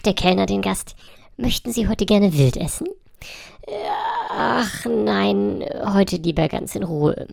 fragt der Kellner den Gast. Möchten Sie heute gerne wild essen? Äh, ach nein, heute lieber ganz in Ruhe.